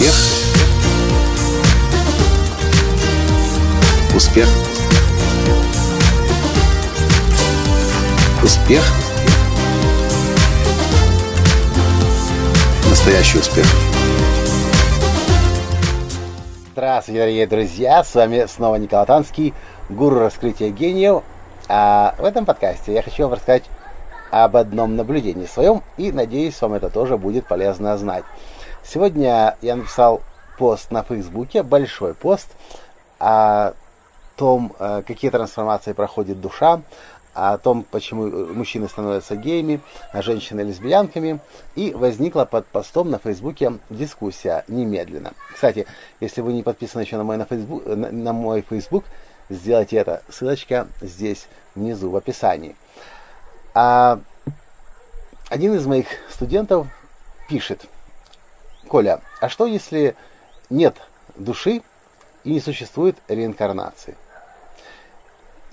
Успех. Успех. Успех. Настоящий успех. Здравствуйте, дорогие друзья! С вами снова Николай Танский, гуру раскрытия гениев. А в этом подкасте я хочу вам рассказать об одном наблюдении своем, и надеюсь, вам это тоже будет полезно знать. Сегодня я написал пост на Фейсбуке, большой пост о том, э, какие трансформации проходит душа, о том, почему мужчины становятся геями, а женщины лесбиянками. И возникла под постом на Фейсбуке дискуссия немедленно. Кстати, если вы не подписаны еще на мой, на Фейсбук, на, на мой Фейсбук, сделайте это. Ссылочка здесь внизу в описании. А один из моих студентов пишет, Коля, а что если нет души и не существует реинкарнации?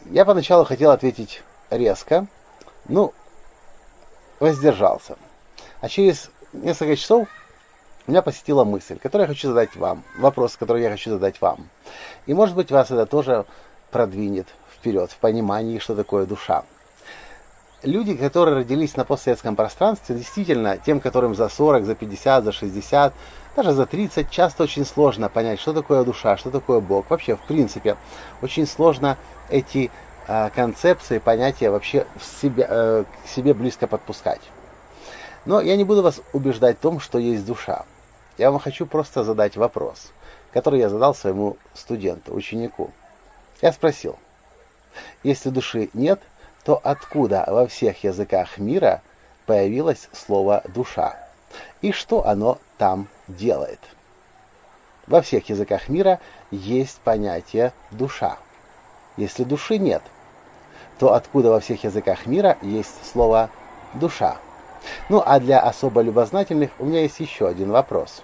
Я поначалу хотел ответить резко, ну, воздержался. А через несколько часов меня посетила мысль, которую я хочу задать вам, вопрос, который я хочу задать вам. И может быть вас это тоже продвинет вперед в понимании, что такое душа. Люди, которые родились на постсоветском пространстве, действительно, тем, которым за 40, за 50, за 60, даже за 30, часто очень сложно понять, что такое душа, что такое Бог. Вообще, в принципе, очень сложно эти э, концепции, понятия вообще в себе, э, к себе близко подпускать. Но я не буду вас убеждать в том, что есть душа. Я вам хочу просто задать вопрос, который я задал своему студенту, ученику. Я спросил, если души нет, то откуда во всех языках мира появилось слово «душа»? И что оно там делает? Во всех языках мира есть понятие «душа». Если души нет, то откуда во всех языках мира есть слово «душа»? Ну а для особо любознательных у меня есть еще один вопрос.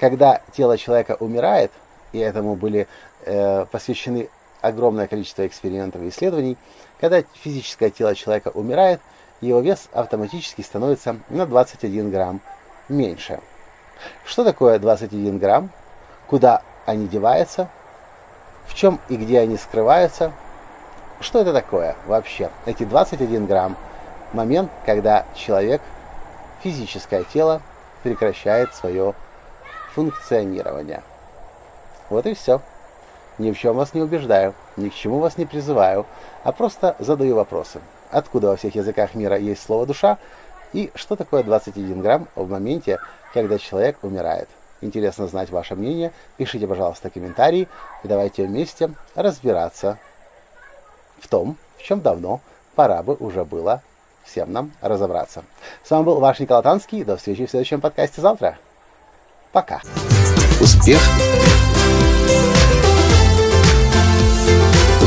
Когда тело человека умирает, и этому были э, посвящены огромное количество экспериментов и исследований, когда физическое тело человека умирает, его вес автоматически становится на 21 грамм меньше. Что такое 21 грамм? Куда они деваются? В чем и где они скрываются? Что это такое вообще? Эти 21 грамм – момент, когда человек, физическое тело, прекращает свое функционирование. Вот и все. Ни в чем вас не убеждаю, ни к чему вас не призываю, а просто задаю вопросы. Откуда во всех языках мира есть слово «душа» и что такое 21 грамм в моменте, когда человек умирает. Интересно знать ваше мнение. Пишите, пожалуйста, комментарии и давайте вместе разбираться в том, в чем давно пора бы уже было всем нам разобраться. С вами был ваш Николай Танский. До встречи в следующем подкасте завтра. Пока. Успех